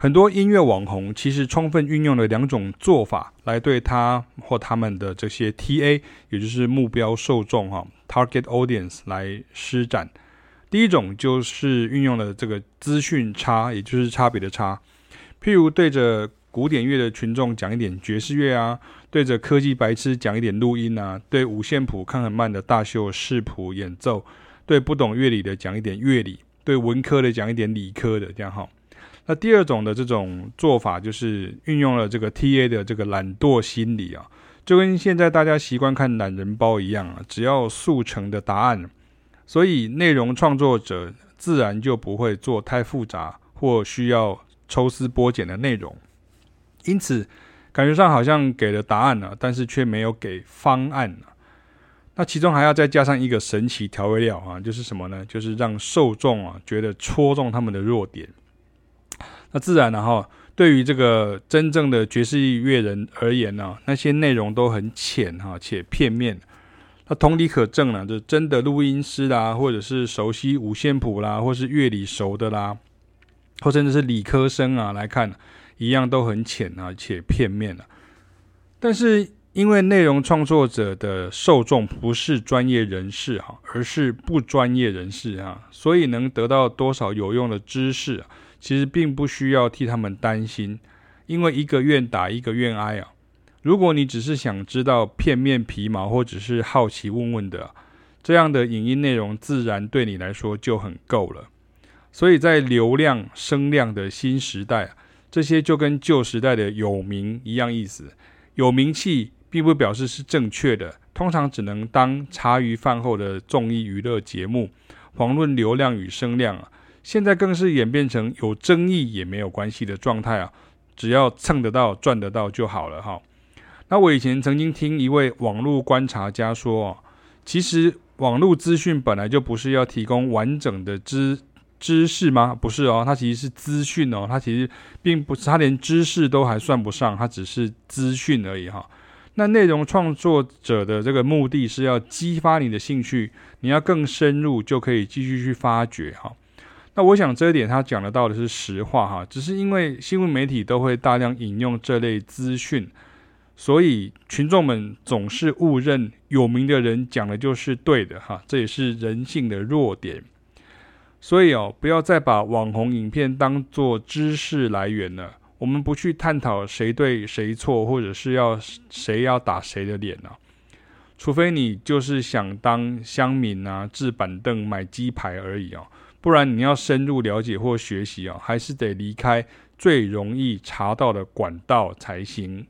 很多音乐网红其实充分运用了两种做法来对他或他们的这些 TA，也就是目标受众哈 （target audience） 来施展。第一种就是运用了这个资讯差，也就是差别的差。譬如对着古典乐的群众讲一点爵士乐啊，对着科技白痴讲一点录音啊，对五线谱看很慢的大秀视谱演奏，对不懂乐理的讲一点乐理，对文科的讲一点理科的，这样哈。那第二种的这种做法，就是运用了这个 TA 的这个懒惰心理啊，就跟现在大家习惯看懒人包一样啊，只要速成的答案，所以内容创作者自然就不会做太复杂或需要抽丝剥茧的内容。因此，感觉上好像给了答案了，但是却没有给方案了。那其中还要再加上一个神奇调味料啊，就是什么呢？就是让受众啊觉得戳中他们的弱点。那自然了哈，对于这个真正的爵士乐人而言呢，那些内容都很浅哈且片面。那同理可证呢，就真的录音师啦，或者是熟悉五线谱啦，或是乐理熟的啦，或甚至是理科生啊来看，一样都很浅啊且片面了。但是因为内容创作者的受众不是专业人士哈，而是不专业人士哈，所以能得到多少有用的知识。其实并不需要替他们担心，因为一个愿打一个愿挨啊。如果你只是想知道片面皮毛，或者是好奇问问的，这样的影音内容自然对你来说就很够了。所以在流量声量的新时代，这些就跟旧时代的有名一样意思。有名气并不表示是正确的，通常只能当茶余饭后的综艺娱乐节目，遑论流量与声量啊。现在更是演变成有争议也没有关系的状态啊，只要蹭得到、赚得到就好了哈。那我以前曾经听一位网络观察家说，其实网络资讯本来就不是要提供完整的知知识吗？不是哦，它其实是资讯哦，它其实并不是，它连知识都还算不上，它只是资讯而已哈。那内容创作者的这个目的是要激发你的兴趣，你要更深入就可以继续去发掘哈。那我想这一点他讲得到的是实话哈，只是因为新闻媒体都会大量引用这类资讯，所以群众们总是误认有名的人讲的就是对的哈，这也是人性的弱点。所以哦，不要再把网红影片当作知识来源了。我们不去探讨谁对谁错，或者是要谁要打谁的脸啊，除非你就是想当乡民啊，置板凳买鸡排而已哦。不然你要深入了解或学习啊，还是得离开最容易查到的管道才行。